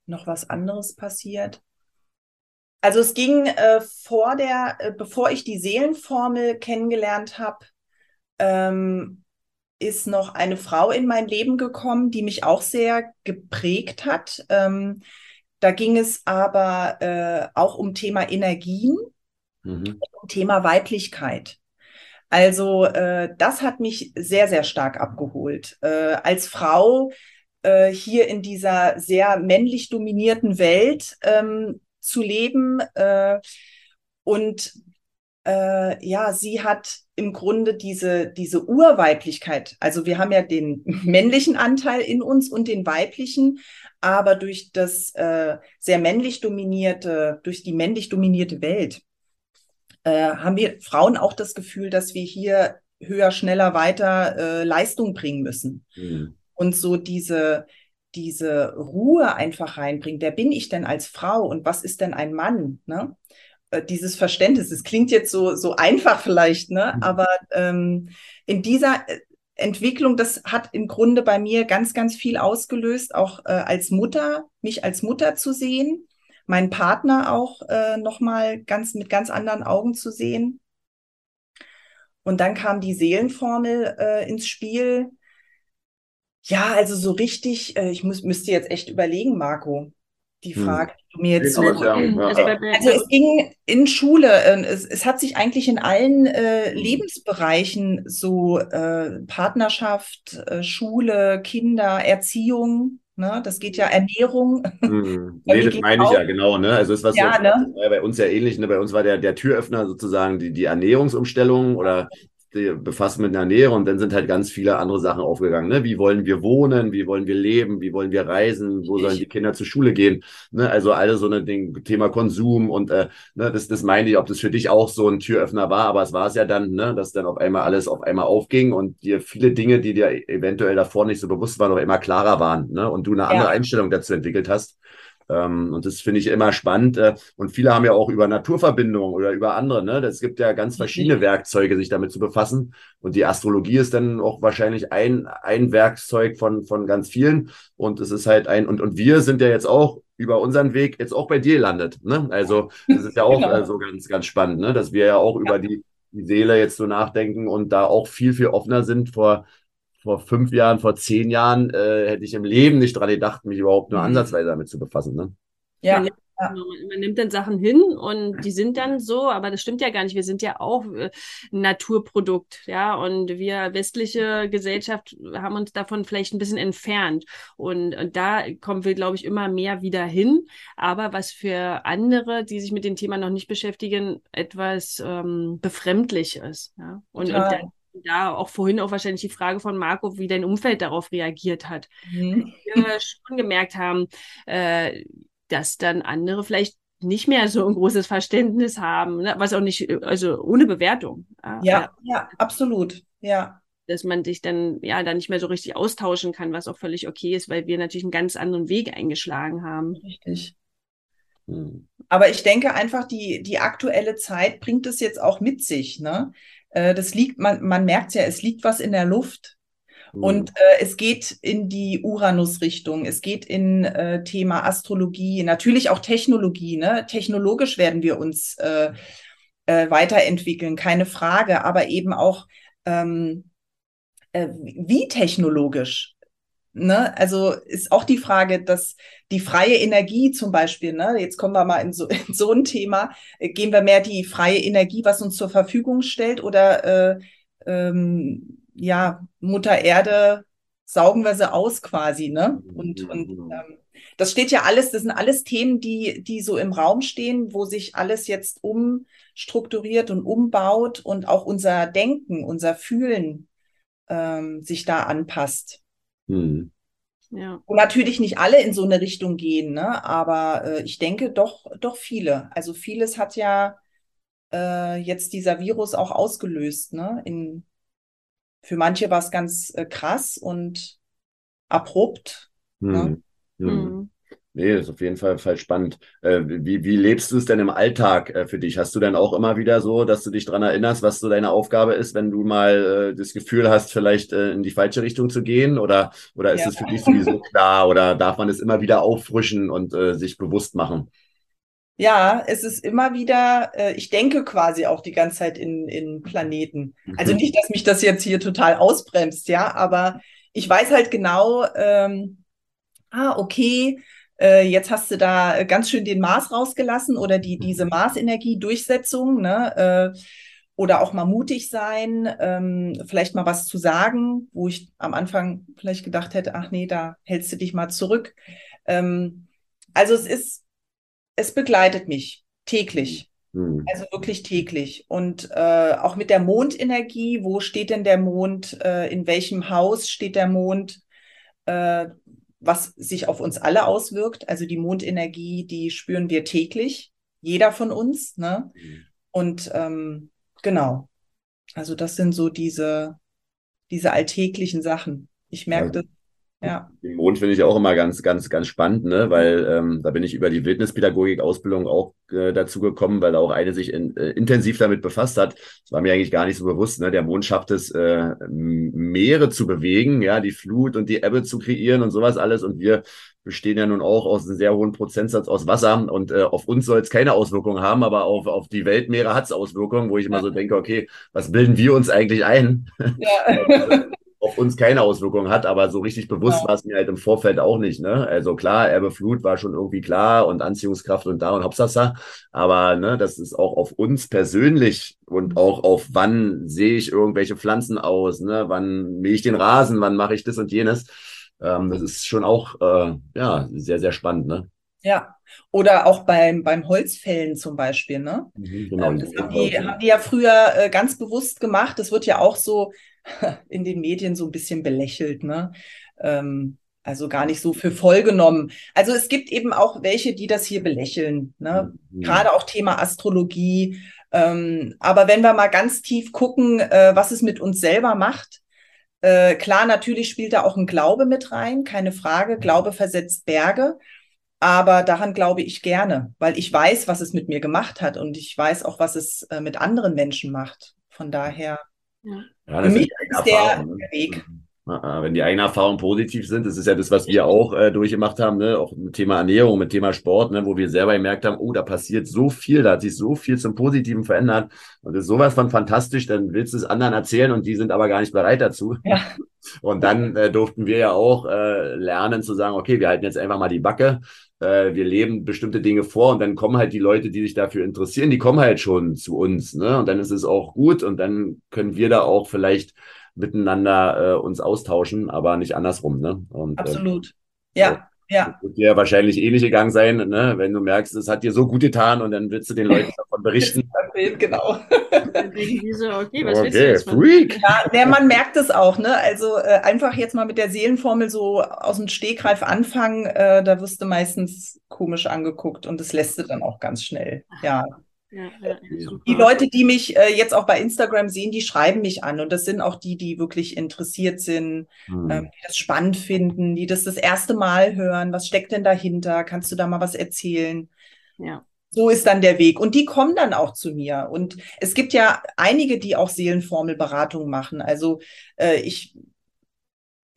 Noch was anderes passiert? Also es ging äh, vor der, äh, bevor ich die Seelenformel kennengelernt habe, ähm, ist noch eine Frau in mein Leben gekommen, die mich auch sehr geprägt hat. Ähm, da ging es aber äh, auch um Thema Energien, mhm. um Thema Weiblichkeit. Also äh, das hat mich sehr, sehr stark abgeholt. Äh, als Frau äh, hier in dieser sehr männlich dominierten Welt ähm, zu leben. Äh, und äh, ja, sie hat im Grunde diese, diese Urweiblichkeit. Also wir haben ja den männlichen Anteil in uns und den weiblichen, aber durch das äh, sehr männlich dominierte, durch die männlich dominierte Welt äh, haben wir Frauen auch das Gefühl, dass wir hier höher, schneller, weiter äh, Leistung bringen müssen. Mhm. Und so diese, diese Ruhe einfach reinbringen. Wer bin ich denn als Frau und was ist denn ein Mann? Ne? Äh, dieses Verständnis, es klingt jetzt so, so einfach vielleicht, ne? Mhm. aber ähm, in dieser äh, Entwicklung, das hat im Grunde bei mir ganz, ganz viel ausgelöst, auch äh, als Mutter, mich als Mutter zu sehen meinen Partner auch äh, nochmal ganz mit ganz anderen Augen zu sehen. Und dann kam die Seelenformel äh, ins Spiel. Ja, also so richtig, äh, ich muss, müsste jetzt echt überlegen, Marco, die hm. Frage, hm. die du mir jetzt so. Ja, also, also es ging in Schule, äh, es, es hat sich eigentlich in allen äh, hm. Lebensbereichen so äh, Partnerschaft, äh, Schule, Kinder, Erziehung, Ne? Das geht ja Ernährung. Hm. nee, das meine ich auch. ja, genau. Ne? Also, das was ja, ne? bei uns ja ähnlich. Ne? Bei uns war der, der Türöffner sozusagen die, die Ernährungsumstellung oder befassen mit einer Nähe und dann sind halt ganz viele andere Sachen aufgegangen. Ne? Wie wollen wir wohnen? Wie wollen wir leben? Wie wollen wir reisen? Wo sollen die Kinder zur Schule gehen? Ne? Also alles so ein Ding, Thema Konsum und äh, ne, das, das meine ich, ob das für dich auch so ein Türöffner war, aber es war es ja dann, ne, dass dann auf einmal alles auf einmal aufging und dir viele Dinge, die dir eventuell davor nicht so bewusst waren, noch immer klarer waren ne? und du eine andere ja. Einstellung dazu entwickelt hast. Ähm, und das finde ich immer spannend. Äh, und viele haben ja auch über Naturverbindungen oder über andere. Ne? Es gibt ja ganz verschiedene Werkzeuge, sich damit zu befassen. Und die Astrologie ist dann auch wahrscheinlich ein, ein Werkzeug von, von ganz vielen. Und es ist halt ein, und, und wir sind ja jetzt auch über unseren Weg jetzt auch bei dir landet. Ne? Also das ist ja auch genau. äh, so ganz, ganz spannend, ne? dass wir ja auch ja. über die, die Seele jetzt so nachdenken und da auch viel, viel offener sind vor vor fünf Jahren, vor zehn Jahren äh, hätte ich im Leben nicht dran gedacht, mich überhaupt nur mhm. ansatzweise damit zu befassen. Ne? Ja. Man, nimmt, man nimmt dann Sachen hin und die sind dann so, aber das stimmt ja gar nicht. Wir sind ja auch äh, ein Naturprodukt, ja, und wir westliche Gesellschaft haben uns davon vielleicht ein bisschen entfernt. Und, und da kommen wir, glaube ich, immer mehr wieder hin. Aber was für andere, die sich mit dem Thema noch nicht beschäftigen, etwas ähm, befremdlich ist. Ja? Und, und da, da auch vorhin auch wahrscheinlich die Frage von Marco, wie dein Umfeld darauf reagiert hat. Mhm. Wir schon gemerkt haben, äh, dass dann andere vielleicht nicht mehr so ein großes Verständnis haben, ne? was auch nicht, also ohne Bewertung. Ja, ja, ja, absolut, ja. Dass man sich dann ja dann nicht mehr so richtig austauschen kann, was auch völlig okay ist, weil wir natürlich einen ganz anderen Weg eingeschlagen haben. Richtig. Hm. Aber ich denke einfach, die, die aktuelle Zeit bringt es jetzt auch mit sich. Ne? Äh, das liegt, man, man merkt ja, es liegt was in der Luft. Und mhm. äh, es geht in die Uranus-Richtung, es geht in äh, Thema Astrologie, natürlich auch Technologie. Ne? Technologisch werden wir uns äh, äh, weiterentwickeln, keine Frage, aber eben auch ähm, äh, wie technologisch. Ne? Also ist auch die Frage, dass die freie Energie zum Beispiel, ne? jetzt kommen wir mal in so, in so ein Thema, äh, gehen wir mehr die freie Energie, was uns zur Verfügung stellt oder äh, ähm, ja, Mutter Erde saugen wir sie aus quasi, ne? Und, und ähm, das steht ja alles, das sind alles Themen, die, die so im Raum stehen, wo sich alles jetzt umstrukturiert und umbaut und auch unser Denken, unser Fühlen ähm, sich da anpasst. Mhm. Ja. Und natürlich nicht alle in so eine Richtung gehen, ne? aber äh, ich denke doch, doch viele. Also vieles hat ja äh, jetzt dieser Virus auch ausgelöst, ne? In, für manche war es ganz äh, krass und abrupt. Hm. Ne? Hm. Nee, ist auf jeden Fall, Fall spannend. Äh, wie, wie lebst du es denn im Alltag äh, für dich? Hast du dann auch immer wieder so, dass du dich dran erinnerst, was so deine Aufgabe ist, wenn du mal äh, das Gefühl hast, vielleicht äh, in die falsche Richtung zu gehen? Oder, oder ist es für dich sowieso klar? Oder darf man es immer wieder auffrischen und äh, sich bewusst machen? Ja, es ist immer wieder, äh, ich denke quasi auch die ganze Zeit in, in Planeten. Mhm. Also nicht, dass mich das jetzt hier total ausbremst, ja, aber ich weiß halt genau, ähm, ah, okay, äh, jetzt hast du da ganz schön den Mars rausgelassen oder die, diese Marsenergie-Durchsetzung, ne? Äh, oder auch mal mutig sein, ähm, vielleicht mal was zu sagen, wo ich am Anfang vielleicht gedacht hätte, ach nee, da hältst du dich mal zurück. Ähm, also es ist es begleitet mich täglich. Mhm. Also wirklich täglich. Und äh, auch mit der Mondenergie, wo steht denn der Mond, äh, in welchem Haus steht der Mond, äh, was sich auf uns alle auswirkt. Also die Mondenergie, die spüren wir täglich, jeder von uns. Ne? Mhm. Und ähm, genau, also das sind so diese, diese alltäglichen Sachen. Ich merke ja. das ja. Den Mond finde ich auch immer ganz, ganz, ganz spannend, ne? weil ähm, da bin ich über die Wildnispädagogik-Ausbildung auch äh, dazu gekommen, weil da auch eine sich in, äh, intensiv damit befasst hat. Das war mir eigentlich gar nicht so bewusst. Ne? Der Mond schafft es, äh, Meere zu bewegen, ja, die Flut und die Ebbe zu kreieren und sowas alles. Und wir bestehen ja nun auch aus einem sehr hohen Prozentsatz aus Wasser und äh, auf uns soll es keine Auswirkungen haben, aber auf, auf die Weltmeere hat es Auswirkungen, wo ich immer so denke, okay, was bilden wir uns eigentlich ein? Ja. auf uns keine Auswirkungen hat, aber so richtig bewusst ja. war es mir halt im Vorfeld auch nicht. Ne? Also klar, Erbe Flut war schon irgendwie klar und Anziehungskraft und da und Hopsasa, aber ne, das ist auch auf uns persönlich und mhm. auch auf wann sehe ich irgendwelche Pflanzen aus, ne? wann mähe ich den Rasen, wann mache ich das und jenes. Ähm, das ist schon auch äh, ja sehr, sehr spannend. Ne? Ja, oder auch beim, beim Holzfällen zum Beispiel, ne? Mhm, genau. Ähm, das haben die, haben die ja früher äh, ganz bewusst gemacht. Das wird ja auch so in den Medien so ein bisschen belächelt, ne? Ähm, also gar nicht so für voll genommen. Also es gibt eben auch welche, die das hier belächeln, ne? Mhm. Gerade auch Thema Astrologie. Ähm, aber wenn wir mal ganz tief gucken, äh, was es mit uns selber macht, äh, klar, natürlich spielt da auch ein Glaube mit rein, keine Frage. Glaube versetzt Berge. Aber daran glaube ich gerne, weil ich weiß, was es mit mir gemacht hat und ich weiß auch, was es äh, mit anderen Menschen macht. Von daher ja, Für mich ist der, ne? Weg. Wenn die eigenen Erfahrungen positiv sind, das ist ja das, was wir auch äh, durchgemacht haben, ne? auch mit Thema Ernährung, mit Thema Sport, ne? wo wir selber gemerkt haben, oh, da passiert so viel, da hat sich so viel zum Positiven verändert. Und das ist sowas von fantastisch, dann willst du es anderen erzählen und die sind aber gar nicht bereit dazu. Ja. Und dann äh, durften wir ja auch äh, lernen zu sagen, okay, wir halten jetzt einfach mal die Backe, äh, wir leben bestimmte Dinge vor und dann kommen halt die Leute, die sich dafür interessieren, die kommen halt schon zu uns. Ne? Und dann ist es auch gut und dann können wir da auch vielleicht miteinander äh, uns austauschen, aber nicht andersrum. Ne? Und, äh, Absolut. Äh, ja. Ja. Wird dir wahrscheinlich ähnlich gegangen sein, ne? wenn du merkst, es hat dir so gut getan und dann willst du den Leuten davon berichten. genau. okay, was okay, willst du Freak. Ja, der, man merkt es auch, ne? Also äh, einfach jetzt mal mit der Seelenformel so aus dem Stegreif anfangen, äh, da wirst du meistens komisch angeguckt und das lässt du dann auch ganz schnell. Ja. Ja, ja, die Leute, die mich äh, jetzt auch bei Instagram sehen, die schreiben mich an. Und das sind auch die, die wirklich interessiert sind, mhm. ähm, die das spannend finden, die das das erste Mal hören. Was steckt denn dahinter? Kannst du da mal was erzählen? Ja. So ist dann der Weg. Und die kommen dann auch zu mir. Und es gibt ja einige, die auch Seelenformelberatung machen. Also äh, ich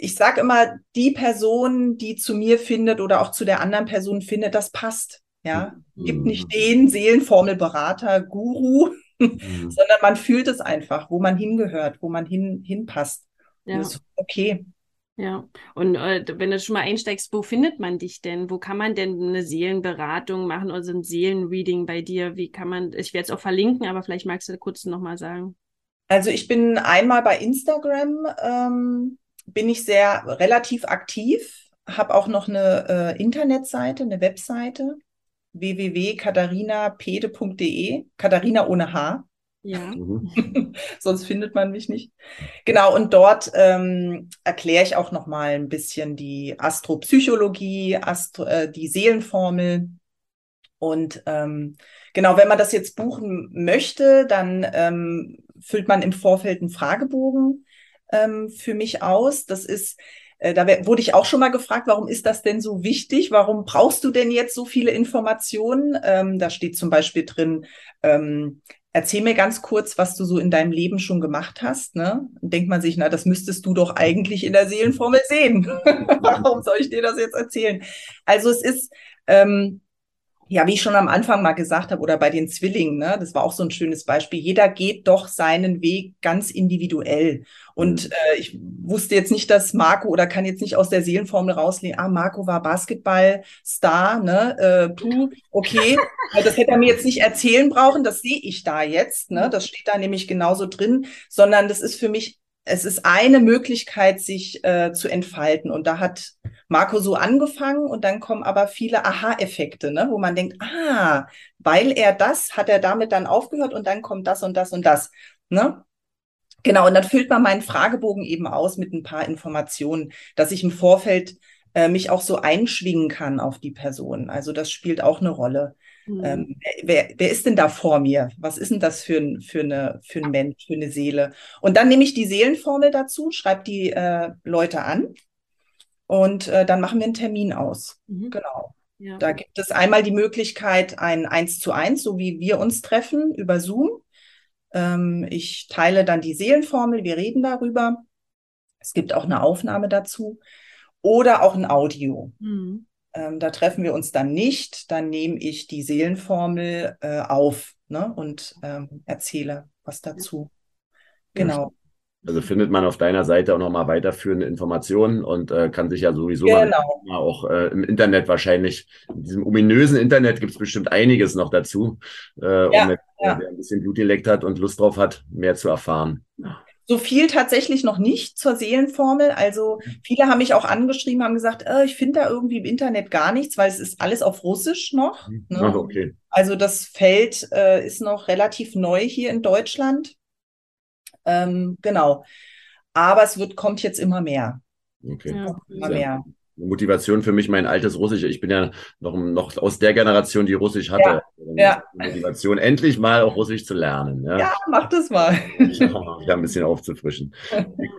ich sage immer, die Person, die zu mir findet oder auch zu der anderen Person findet, das passt. Ja, mhm. gibt nicht den Seelenformelberater, Guru, mhm. sondern man fühlt es einfach, wo man hingehört, wo man hin, hinpasst. Ja. das ist okay. Ja, und äh, wenn du schon mal einsteigst, wo findet man dich denn? Wo kann man denn eine Seelenberatung machen oder so ein Seelenreading bei dir? Wie kann man, ich werde es auch verlinken, aber vielleicht magst du kurz nochmal sagen. Also ich bin einmal bei Instagram, ähm, bin ich sehr relativ aktiv, habe auch noch eine äh, Internetseite, eine Webseite www.katharinapede.de, Katharina ohne H. Ja. Mhm. Sonst findet man mich nicht. Genau, und dort ähm, erkläre ich auch nochmal ein bisschen die Astropsychologie, Astro, äh, die Seelenformel. Und ähm, genau, wenn man das jetzt buchen möchte, dann ähm, füllt man im Vorfeld einen Fragebogen ähm, für mich aus. Das ist da wurde ich auch schon mal gefragt, warum ist das denn so wichtig? Warum brauchst du denn jetzt so viele Informationen? Ähm, da steht zum Beispiel drin, ähm, erzähl mir ganz kurz, was du so in deinem Leben schon gemacht hast. Ne? Denkt man sich, na, das müsstest du doch eigentlich in der Seelenformel sehen. warum soll ich dir das jetzt erzählen? Also es ist, ähm, ja, wie ich schon am Anfang mal gesagt habe, oder bei den Zwillingen, ne, das war auch so ein schönes Beispiel. Jeder geht doch seinen Weg ganz individuell. Und mhm. äh, ich wusste jetzt nicht, dass Marco oder kann jetzt nicht aus der Seelenformel rauslegen, ah, Marco war Basketballstar, ne? Äh, puh, okay. das hätte er mir jetzt nicht erzählen brauchen, das sehe ich da jetzt, ne? Das steht da nämlich genauso drin, sondern das ist für mich es ist eine Möglichkeit, sich äh, zu entfalten. Und da hat Marco so angefangen und dann kommen aber viele Aha-Effekte, ne, wo man denkt, ah, weil er das, hat er damit dann aufgehört und dann kommt das und das und das. Ne? Genau, und dann füllt man meinen Fragebogen eben aus mit ein paar Informationen, dass ich im Vorfeld äh, mich auch so einschwingen kann auf die Person. Also das spielt auch eine Rolle. Mhm. Ähm, wer, wer ist denn da vor mir? Was ist denn das für ein, für eine, für ein Mensch, für eine Seele? Und dann nehme ich die Seelenformel dazu, schreibe die äh, Leute an und äh, dann machen wir einen Termin aus. Mhm. Genau. Ja. Da gibt es einmal die Möglichkeit, ein Eins zu eins, so wie wir uns treffen über Zoom. Ähm, ich teile dann die Seelenformel, wir reden darüber. Es gibt auch eine Aufnahme dazu oder auch ein Audio. Mhm. Ähm, da treffen wir uns dann nicht. Dann nehme ich die Seelenformel äh, auf ne, und ähm, erzähle was dazu. Genau. Also findet man auf deiner Seite auch nochmal weiterführende Informationen und äh, kann sich ja sowieso genau. mal auch äh, im Internet wahrscheinlich, in diesem ominösen Internet gibt es bestimmt einiges noch dazu, äh, ja, um mit, ja. wer ein bisschen Blutdialekt hat und Lust drauf hat, mehr zu erfahren. So viel tatsächlich noch nicht zur Seelenformel. Also viele haben mich auch angeschrieben, haben gesagt, äh, ich finde da irgendwie im Internet gar nichts, weil es ist alles auf Russisch noch. Ne? Ach, okay. Also das Feld äh, ist noch relativ neu hier in Deutschland. Ähm, genau. Aber es wird, kommt jetzt immer mehr. Okay. Ja. Immer mehr. Motivation für mich mein altes Russisch. Ich bin ja noch, noch aus der Generation, die Russisch hatte. Ja, ja. Motivation, endlich mal auch Russisch zu lernen. Ja, ja mach das mal. Ja, ein bisschen aufzufrischen.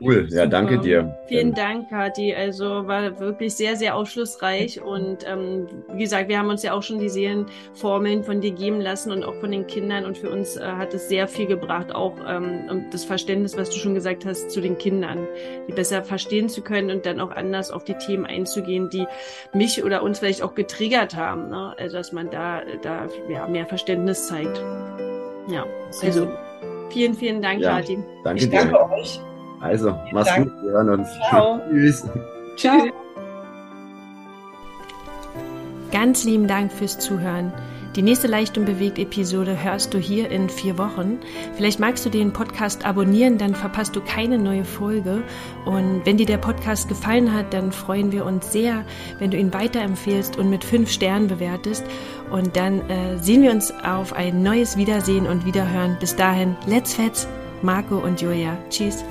Cool. Ja, danke dir. Vielen Dank, Kathi. Also war wirklich sehr, sehr aufschlussreich. Und ähm, wie gesagt, wir haben uns ja auch schon die Seelenformeln von dir geben lassen und auch von den Kindern. Und für uns äh, hat es sehr viel gebracht, auch ähm, das Verständnis, was du schon gesagt hast, zu den Kindern, die besser verstehen zu können und dann auch anders auf die Themen einzugehen, die mich oder uns vielleicht auch getriggert haben. Ne? Also, dass man da, da ja, mehr Verständnis zeigt. Ja, also vielen, vielen Dank, ja, Kathi. Danke ich danke dir. euch. Also, mach's gut. Wir hören uns. Ciao. Tschüss. Ciao. Ganz lieben Dank fürs Zuhören. Die nächste Leicht und bewegt Episode hörst du hier in vier Wochen. Vielleicht magst du den Podcast abonnieren, dann verpasst du keine neue Folge. Und wenn dir der Podcast gefallen hat, dann freuen wir uns sehr, wenn du ihn weiterempfehlst und mit fünf Sternen bewertest. Und dann äh, sehen wir uns auf ein neues Wiedersehen und Wiederhören. Bis dahin, let's fetz, Marco und Julia. Tschüss.